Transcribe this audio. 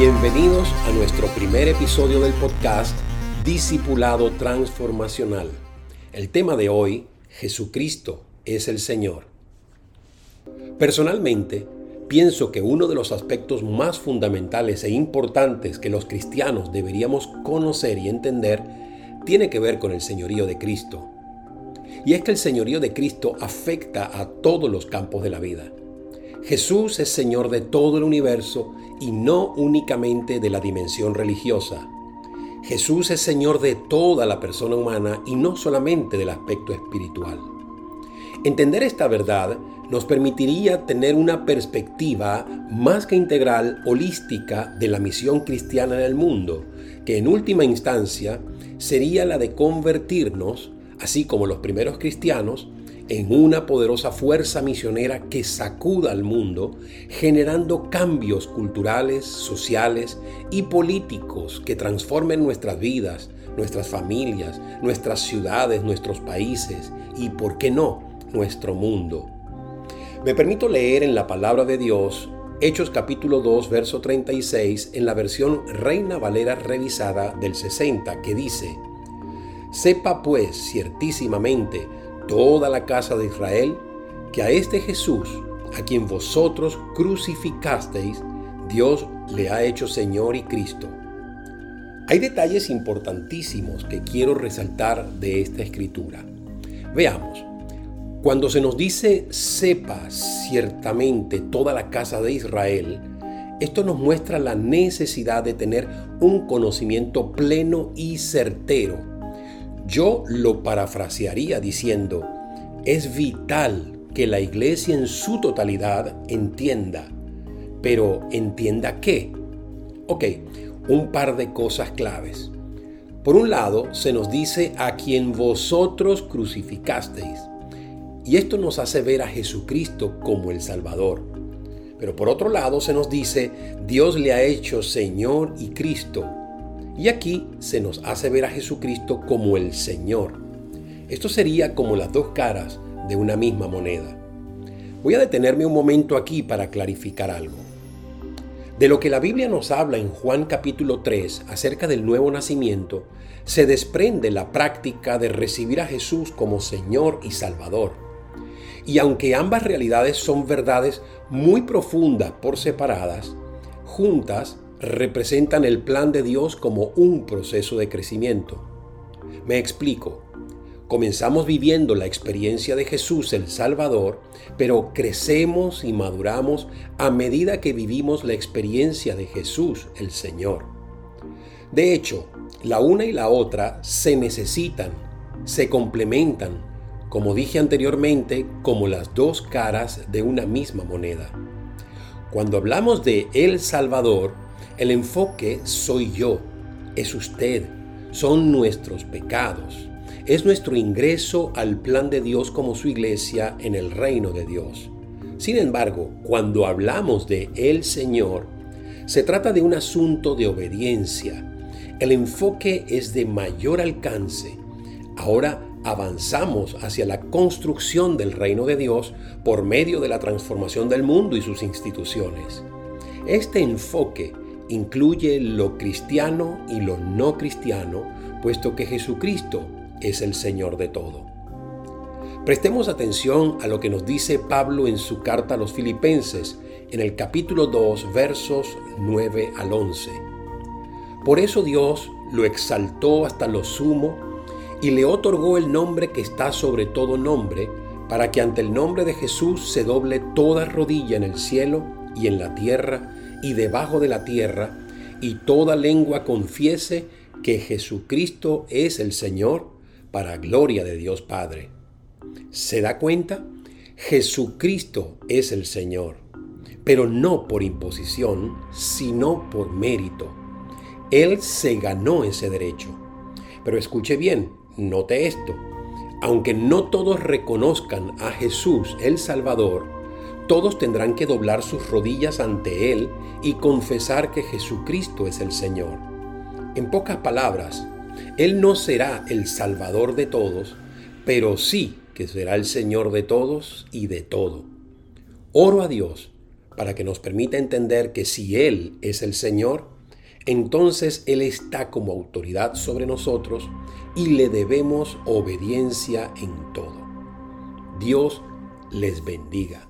Bienvenidos a nuestro primer episodio del podcast Discipulado Transformacional. El tema de hoy, Jesucristo es el Señor. Personalmente, pienso que uno de los aspectos más fundamentales e importantes que los cristianos deberíamos conocer y entender tiene que ver con el señorío de Cristo. Y es que el señorío de Cristo afecta a todos los campos de la vida. Jesús es Señor de todo el universo y no únicamente de la dimensión religiosa. Jesús es Señor de toda la persona humana y no solamente del aspecto espiritual. Entender esta verdad nos permitiría tener una perspectiva más que integral, holística de la misión cristiana en el mundo, que en última instancia sería la de convertirnos, así como los primeros cristianos, en una poderosa fuerza misionera que sacuda al mundo, generando cambios culturales, sociales y políticos que transformen nuestras vidas, nuestras familias, nuestras ciudades, nuestros países y, por qué no, nuestro mundo. Me permito leer en la palabra de Dios Hechos capítulo 2, verso 36 en la versión Reina Valera revisada del 60 que dice, Sepa pues ciertísimamente toda la casa de Israel que a este Jesús, a quien vosotros crucificasteis, Dios le ha hecho Señor y Cristo. Hay detalles importantísimos que quiero resaltar de esta escritura. Veamos. Cuando se nos dice sepa ciertamente toda la casa de Israel, esto nos muestra la necesidad de tener un conocimiento pleno y certero. Yo lo parafrasearía diciendo, es vital que la iglesia en su totalidad entienda. Pero ¿entienda qué? Ok, un par de cosas claves. Por un lado, se nos dice a quien vosotros crucificasteis. Y esto nos hace ver a Jesucristo como el Salvador. Pero por otro lado se nos dice, Dios le ha hecho Señor y Cristo. Y aquí se nos hace ver a Jesucristo como el Señor. Esto sería como las dos caras de una misma moneda. Voy a detenerme un momento aquí para clarificar algo. De lo que la Biblia nos habla en Juan capítulo 3 acerca del nuevo nacimiento, se desprende la práctica de recibir a Jesús como Señor y Salvador. Y aunque ambas realidades son verdades muy profundas por separadas, juntas representan el plan de Dios como un proceso de crecimiento. Me explico. Comenzamos viviendo la experiencia de Jesús el Salvador, pero crecemos y maduramos a medida que vivimos la experiencia de Jesús el Señor. De hecho, la una y la otra se necesitan, se complementan, como dije anteriormente, como las dos caras de una misma moneda. Cuando hablamos de El Salvador, el enfoque soy yo, es usted, son nuestros pecados, es nuestro ingreso al plan de Dios como su iglesia en el reino de Dios. Sin embargo, cuando hablamos de el Señor, se trata de un asunto de obediencia. El enfoque es de mayor alcance. Ahora avanzamos hacia la construcción del reino de Dios por medio de la transformación del mundo y sus instituciones. Este enfoque incluye lo cristiano y lo no cristiano, puesto que Jesucristo es el Señor de todo. Prestemos atención a lo que nos dice Pablo en su carta a los filipenses en el capítulo 2 versos 9 al 11. Por eso Dios lo exaltó hasta lo sumo y le otorgó el nombre que está sobre todo nombre, para que ante el nombre de Jesús se doble toda rodilla en el cielo y en la tierra y debajo de la tierra, y toda lengua confiese que Jesucristo es el Señor, para gloria de Dios Padre. ¿Se da cuenta? Jesucristo es el Señor, pero no por imposición, sino por mérito. Él se ganó ese derecho. Pero escuche bien, Note esto, aunque no todos reconozcan a Jesús el Salvador, todos tendrán que doblar sus rodillas ante Él y confesar que Jesucristo es el Señor. En pocas palabras, Él no será el Salvador de todos, pero sí que será el Señor de todos y de todo. Oro a Dios para que nos permita entender que si Él es el Señor, entonces Él está como autoridad sobre nosotros y le debemos obediencia en todo. Dios les bendiga.